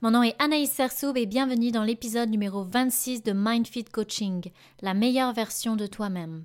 Mon nom est Anaïs Sersoub et bienvenue dans l'épisode numéro 26 de MindFit Coaching, la meilleure version de toi-même.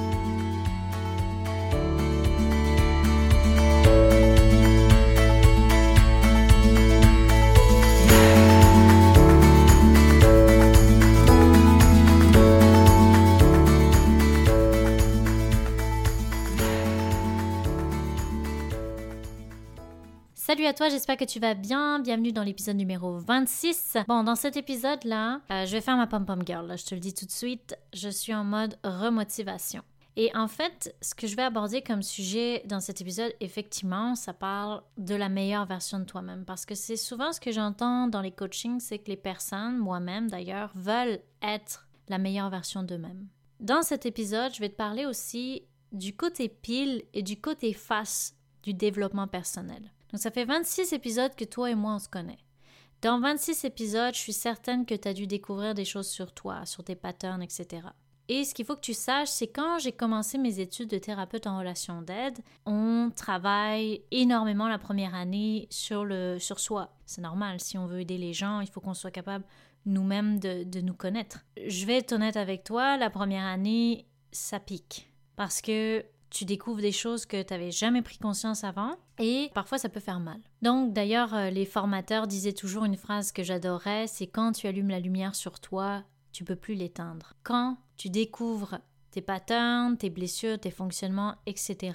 Salut à toi, j'espère que tu vas bien. Bienvenue dans l'épisode numéro 26. Bon, dans cet épisode-là, euh, je vais faire ma pom-pom girl. je te le dis tout de suite, je suis en mode remotivation. Et en fait, ce que je vais aborder comme sujet dans cet épisode, effectivement, ça parle de la meilleure version de toi-même. Parce que c'est souvent ce que j'entends dans les coachings, c'est que les personnes, moi-même d'ailleurs, veulent être la meilleure version d'eux-mêmes. Dans cet épisode, je vais te parler aussi du côté pile et du côté face du développement personnel. Donc ça fait 26 épisodes que toi et moi on se connaît. Dans 26 épisodes, je suis certaine que tu as dû découvrir des choses sur toi, sur tes patterns, etc. Et ce qu'il faut que tu saches, c'est quand j'ai commencé mes études de thérapeute en relation d'aide, on travaille énormément la première année sur, le, sur soi. C'est normal, si on veut aider les gens, il faut qu'on soit capable nous-mêmes de, de nous connaître. Je vais être honnête avec toi, la première année, ça pique. Parce que tu découvres des choses que tu n'avais jamais pris conscience avant et parfois ça peut faire mal. Donc d'ailleurs, euh, les formateurs disaient toujours une phrase que j'adorais, c'est quand tu allumes la lumière sur toi, tu peux plus l'éteindre. Quand tu découvres tes patterns, tes blessures, tes fonctionnements, etc.,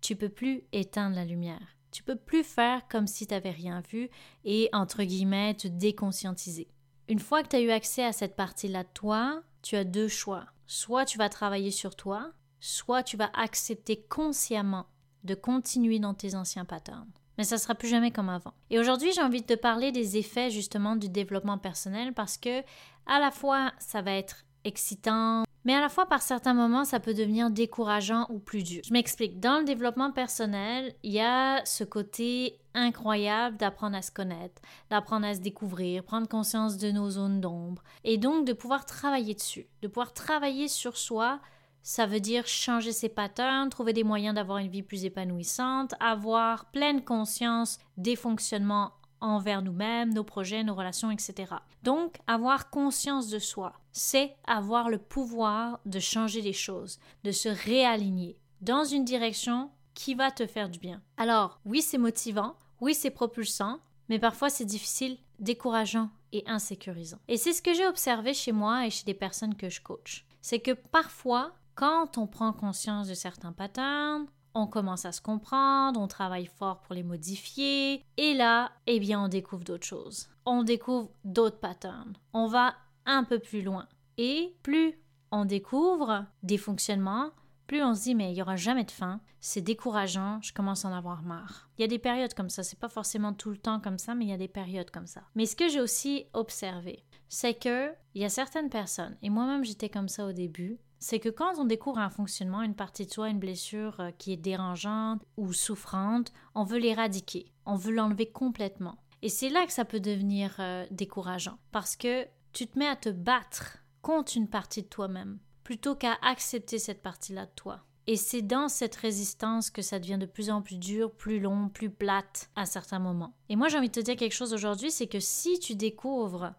tu peux plus éteindre la lumière. Tu peux plus faire comme si tu n'avais rien vu et, entre guillemets, te déconscientiser. Une fois que tu as eu accès à cette partie-là de toi, tu as deux choix. Soit tu vas travailler sur toi, soit tu vas accepter consciemment de continuer dans tes anciens patterns. Mais ça sera plus jamais comme avant. Et aujourd'hui, j'ai envie de te parler des effets justement du développement personnel parce que à la fois ça va être excitant, mais à la fois par certains moments ça peut devenir décourageant ou plus dur. Je m'explique. Dans le développement personnel, il y a ce côté incroyable d'apprendre à se connaître, d'apprendre à se découvrir, prendre conscience de nos zones d'ombre et donc de pouvoir travailler dessus, de pouvoir travailler sur soi ça veut dire changer ses patterns, trouver des moyens d'avoir une vie plus épanouissante, avoir pleine conscience des fonctionnements envers nous-mêmes, nos projets, nos relations, etc. Donc, avoir conscience de soi, c'est avoir le pouvoir de changer les choses, de se réaligner dans une direction qui va te faire du bien. Alors, oui, c'est motivant, oui, c'est propulsant, mais parfois c'est difficile, décourageant et insécurisant. Et c'est ce que j'ai observé chez moi et chez des personnes que je coach. C'est que parfois, quand on prend conscience de certains patterns, on commence à se comprendre, on travaille fort pour les modifier, et là, eh bien, on découvre d'autres choses. On découvre d'autres patterns. On va un peu plus loin. Et plus on découvre des fonctionnements, plus on se dit mais il n'y aura jamais de fin, c'est décourageant, je commence à en avoir marre. Il y a des périodes comme ça, c'est pas forcément tout le temps comme ça, mais il y a des périodes comme ça. Mais ce que j'ai aussi observé, c'est que il y a certaines personnes, et moi-même j'étais comme ça au début, c'est que quand on découvre un fonctionnement, une partie de soi, une blessure euh, qui est dérangeante ou souffrante, on veut l'éradiquer, on veut l'enlever complètement. Et c'est là que ça peut devenir euh, décourageant, parce que tu te mets à te battre contre une partie de toi-même, plutôt qu'à accepter cette partie-là de toi. Et c'est dans cette résistance que ça devient de plus en plus dur, plus long, plus plate à certains moments. Et moi j'ai envie de te dire quelque chose aujourd'hui, c'est que si tu découvres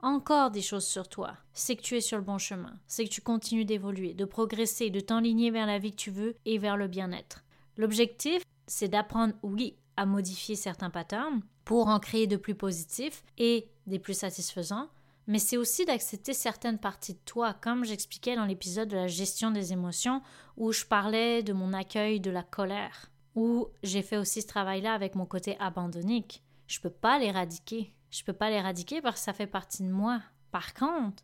encore des choses sur toi, c'est que tu es sur le bon chemin, c'est que tu continues d'évoluer, de progresser, de t'enligner vers la vie que tu veux et vers le bien-être. L'objectif, c'est d'apprendre, oui, à modifier certains patterns pour en créer de plus positifs et des plus satisfaisants, mais c'est aussi d'accepter certaines parties de toi, comme j'expliquais dans l'épisode de la gestion des émotions où je parlais de mon accueil de la colère, où j'ai fait aussi ce travail-là avec mon côté abandonnique. Je ne peux pas l'éradiquer, je peux pas l'éradiquer parce que ça fait partie de moi. Par contre,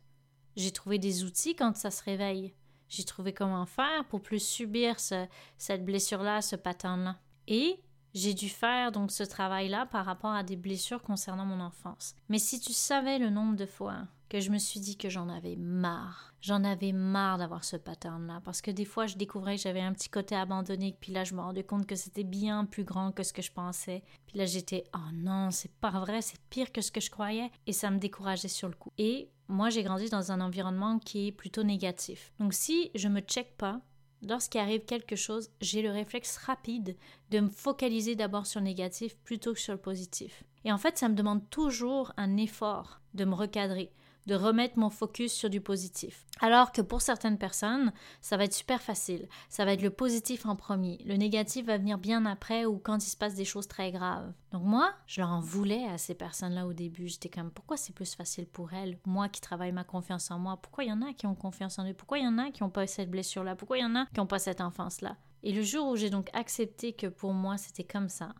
j'ai trouvé des outils quand ça se réveille. J'ai trouvé comment faire pour plus subir cette blessure-là, ce pattern-là. Et J'ai dû faire donc ce travail-là par rapport à des blessures concernant mon enfance. Mais si tu savais le nombre de fois que je me suis dit que j'en avais marre. J'en avais marre d'avoir ce pattern-là, parce que des fois, je découvrais que j'avais un petit côté abandonné, puis là, je me rendais compte que c'était bien plus grand que ce que je pensais. Puis là, j'étais, oh non, c'est pas vrai, c'est pire que ce que je croyais, et ça me décourageait sur le coup. Et moi, j'ai grandi dans un environnement qui est plutôt négatif. Donc, si je me check pas, lorsqu'il arrive quelque chose, j'ai le réflexe rapide de me focaliser d'abord sur le négatif plutôt que sur le positif. Et en fait, ça me demande toujours un effort de me recadrer de remettre mon focus sur du positif. Alors que pour certaines personnes, ça va être super facile. Ça va être le positif en premier. Le négatif va venir bien après ou quand il se passe des choses très graves. Donc moi, je leur en voulais à ces personnes-là au début. J'étais comme, pourquoi c'est plus facile pour elles? Moi qui travaille ma confiance en moi, pourquoi il y en a qui ont confiance en eux? Pourquoi il y en a qui n'ont pas cette blessure-là? Pourquoi il y en a qui n'ont pas cette enfance-là? Et le jour où j'ai donc accepté que pour moi c'était comme ça,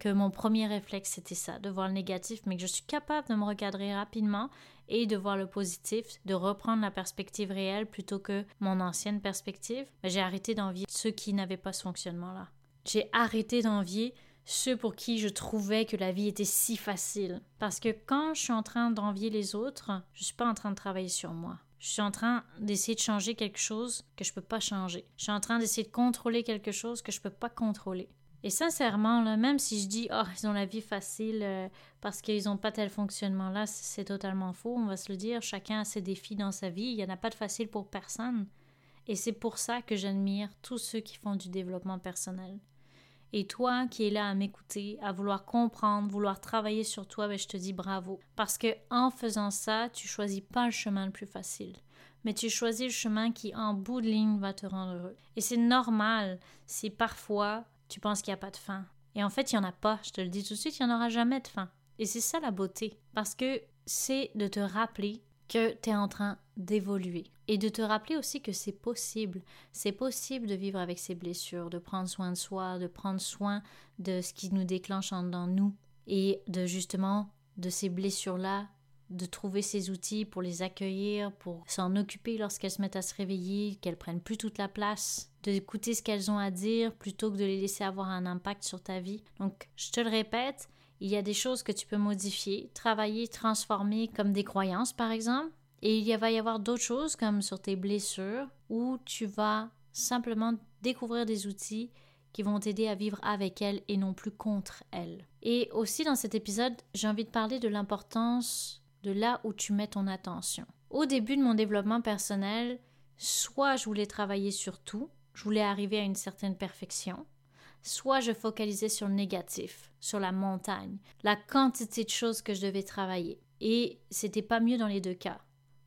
que mon premier réflexe c'était ça, de voir le négatif, mais que je suis capable de me recadrer rapidement et de voir le positif, de reprendre la perspective réelle plutôt que mon ancienne perspective, j'ai arrêté d'envier ceux qui n'avaient pas ce fonctionnement-là. J'ai arrêté d'envier ceux pour qui je trouvais que la vie était si facile. Parce que quand je suis en train d'envier les autres, je suis pas en train de travailler sur moi. Je suis en train d'essayer de changer quelque chose que je peux pas changer. Je suis en train d'essayer de contrôler quelque chose que je peux pas contrôler. Et sincèrement, même si je dis, oh, ils ont la vie facile euh, parce qu'ils n'ont pas tel fonctionnement-là, c'est totalement faux, on va se le dire. Chacun a ses défis dans sa vie, il n'y en a pas de facile pour personne. Et c'est pour ça que j'admire tous ceux qui font du développement personnel. Et toi qui es là à m'écouter, à vouloir comprendre, vouloir travailler sur toi, ben, je te dis bravo. Parce que en faisant ça, tu choisis pas le chemin le plus facile mais tu choisis le chemin qui, en bout de ligne, va te rendre heureux. Et c'est normal si parfois tu penses qu'il n'y a pas de fin. Et en fait, il n'y en a pas, je te le dis tout de suite, il n'y en aura jamais de fin. Et c'est ça la beauté. Parce que c'est de te rappeler que tu es en train d'évoluer. Et de te rappeler aussi que c'est possible. C'est possible de vivre avec ces blessures, de prendre soin de soi, de prendre soin de ce qui nous déclenche en nous. Et de justement, de ces blessures-là, de trouver ces outils pour les accueillir, pour s'en occuper lorsqu'elles se mettent à se réveiller, qu'elles prennent plus toute la place, d'écouter ce qu'elles ont à dire plutôt que de les laisser avoir un impact sur ta vie. Donc, je te le répète, il y a des choses que tu peux modifier, travailler, transformer comme des croyances par exemple, et il va y avoir d'autres choses comme sur tes blessures où tu vas simplement découvrir des outils qui vont t'aider à vivre avec elles et non plus contre elles. Et aussi dans cet épisode, j'ai envie de parler de l'importance de là où tu mets ton attention. Au début de mon développement personnel, soit je voulais travailler sur tout, je voulais arriver à une certaine perfection, soit je focalisais sur le négatif, sur la montagne, la quantité de choses que je devais travailler. Et c'était pas mieux dans les deux cas,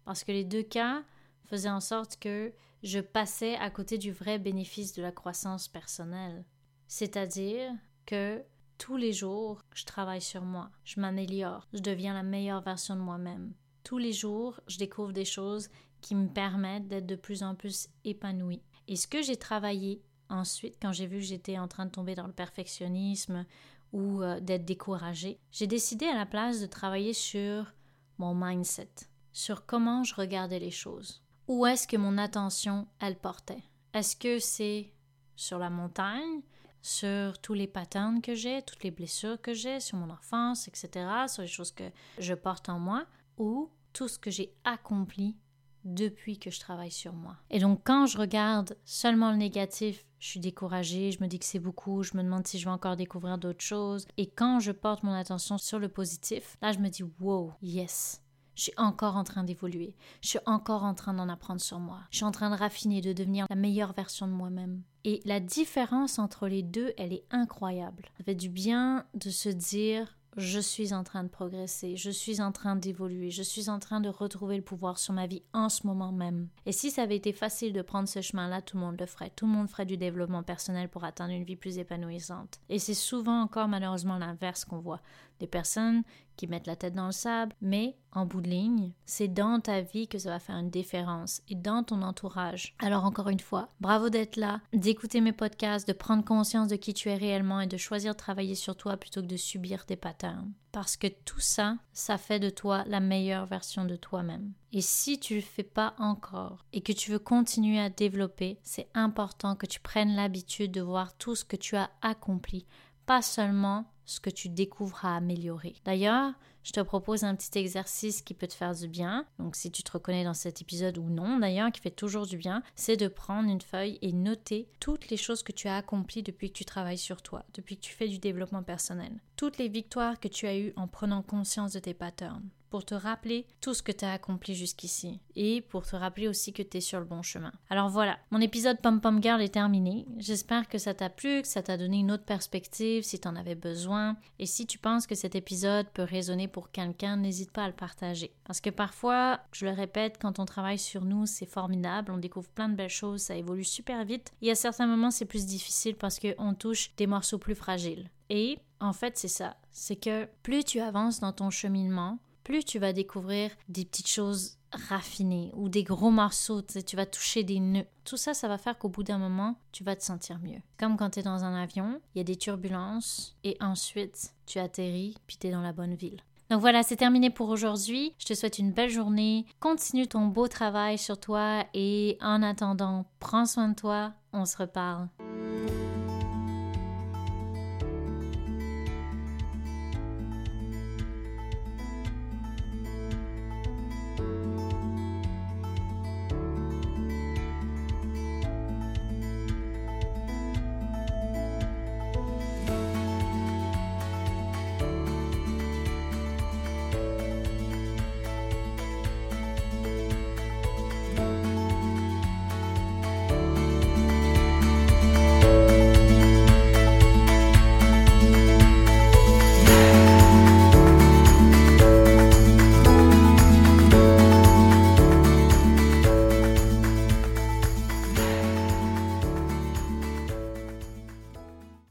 parce que les deux cas faisaient en sorte que je passais à côté du vrai bénéfice de la croissance personnelle. C'est-à-dire que tous les jours, je travaille sur moi, je m'améliore, je deviens la meilleure version de moi-même. Tous les jours, je découvre des choses qui me permettent d'être de plus en plus épanouie. Et ce que j'ai travaillé ensuite, quand j'ai vu que j'étais en train de tomber dans le perfectionnisme ou euh, d'être découragée, j'ai décidé à la place de travailler sur mon mindset, sur comment je regardais les choses. Où est-ce que mon attention, elle portait? Est-ce que c'est sur la montagne? Sur tous les patterns que j'ai, toutes les blessures que j'ai, sur mon enfance, etc., sur les choses que je porte en moi, ou tout ce que j'ai accompli depuis que je travaille sur moi. Et donc quand je regarde seulement le négatif, je suis découragée, je me dis que c'est beaucoup, je me demande si je vais encore découvrir d'autres choses. Et quand je porte mon attention sur le positif, là je me dis wow, yes, je suis encore en train d'évoluer. Je suis encore en train d'en apprendre sur moi. Je suis en train de raffiner, de devenir la meilleure version de moi-même. Et la différence entre les deux, elle est incroyable. Ça fait du bien de se dire je suis en train de progresser, je suis en train d'évoluer, je suis en train de retrouver le pouvoir sur ma vie en ce moment même. Et si ça avait été facile de prendre ce chemin-là, tout le monde le ferait. Tout le monde ferait du développement personnel pour atteindre une vie plus épanouissante. Et c'est souvent encore malheureusement l'inverse qu'on voit. Des personnes qui mettent la tête dans le sable, mais en bout de ligne, c'est dans ta vie que ça va faire une différence et dans ton entourage. Alors encore une fois, bravo d'être là, d'écouter mes podcasts, de prendre conscience de qui tu es réellement et de choisir de travailler sur toi plutôt que de subir des patterns. Parce que tout ça, ça fait de toi la meilleure version de toi-même. Et si tu le fais pas encore et que tu veux continuer à développer, c'est important que tu prennes l'habitude de voir tout ce que tu as accompli pas seulement ce que tu découvres à améliorer. D'ailleurs, je te propose un petit exercice qui peut te faire du bien. Donc, si tu te reconnais dans cet épisode ou non, d'ailleurs, qui fait toujours du bien, c'est de prendre une feuille et noter toutes les choses que tu as accomplies depuis que tu travailles sur toi, depuis que tu fais du développement personnel. Toutes les victoires que tu as eues en prenant conscience de tes patterns pour te rappeler tout ce que tu as accompli jusqu'ici et pour te rappeler aussi que tu es sur le bon chemin. Alors voilà, mon épisode Pom Pom Girl est terminé. J'espère que ça t'a plu, que ça t'a donné une autre perspective si tu en avais besoin. Et si tu penses que cet épisode peut résonner pour quelqu'un, n'hésite pas à le partager. Parce que parfois, je le répète, quand on travaille sur nous, c'est formidable, on découvre plein de belles choses, ça évolue super vite. Et à certains moments, c'est plus difficile parce qu'on touche des morceaux plus fragiles. Et en fait, c'est ça. C'est que plus tu avances dans ton cheminement, plus tu vas découvrir des petites choses raffinées ou des gros morceaux, tu vas toucher des nœuds. Tout ça, ça va faire qu'au bout d'un moment, tu vas te sentir mieux. Comme quand tu es dans un avion, il y a des turbulences et ensuite tu atterris puis tu es dans la bonne ville. Donc voilà, c'est terminé pour aujourd'hui. Je te souhaite une belle journée. Continue ton beau travail sur toi et en attendant, prends soin de toi. On se reparle.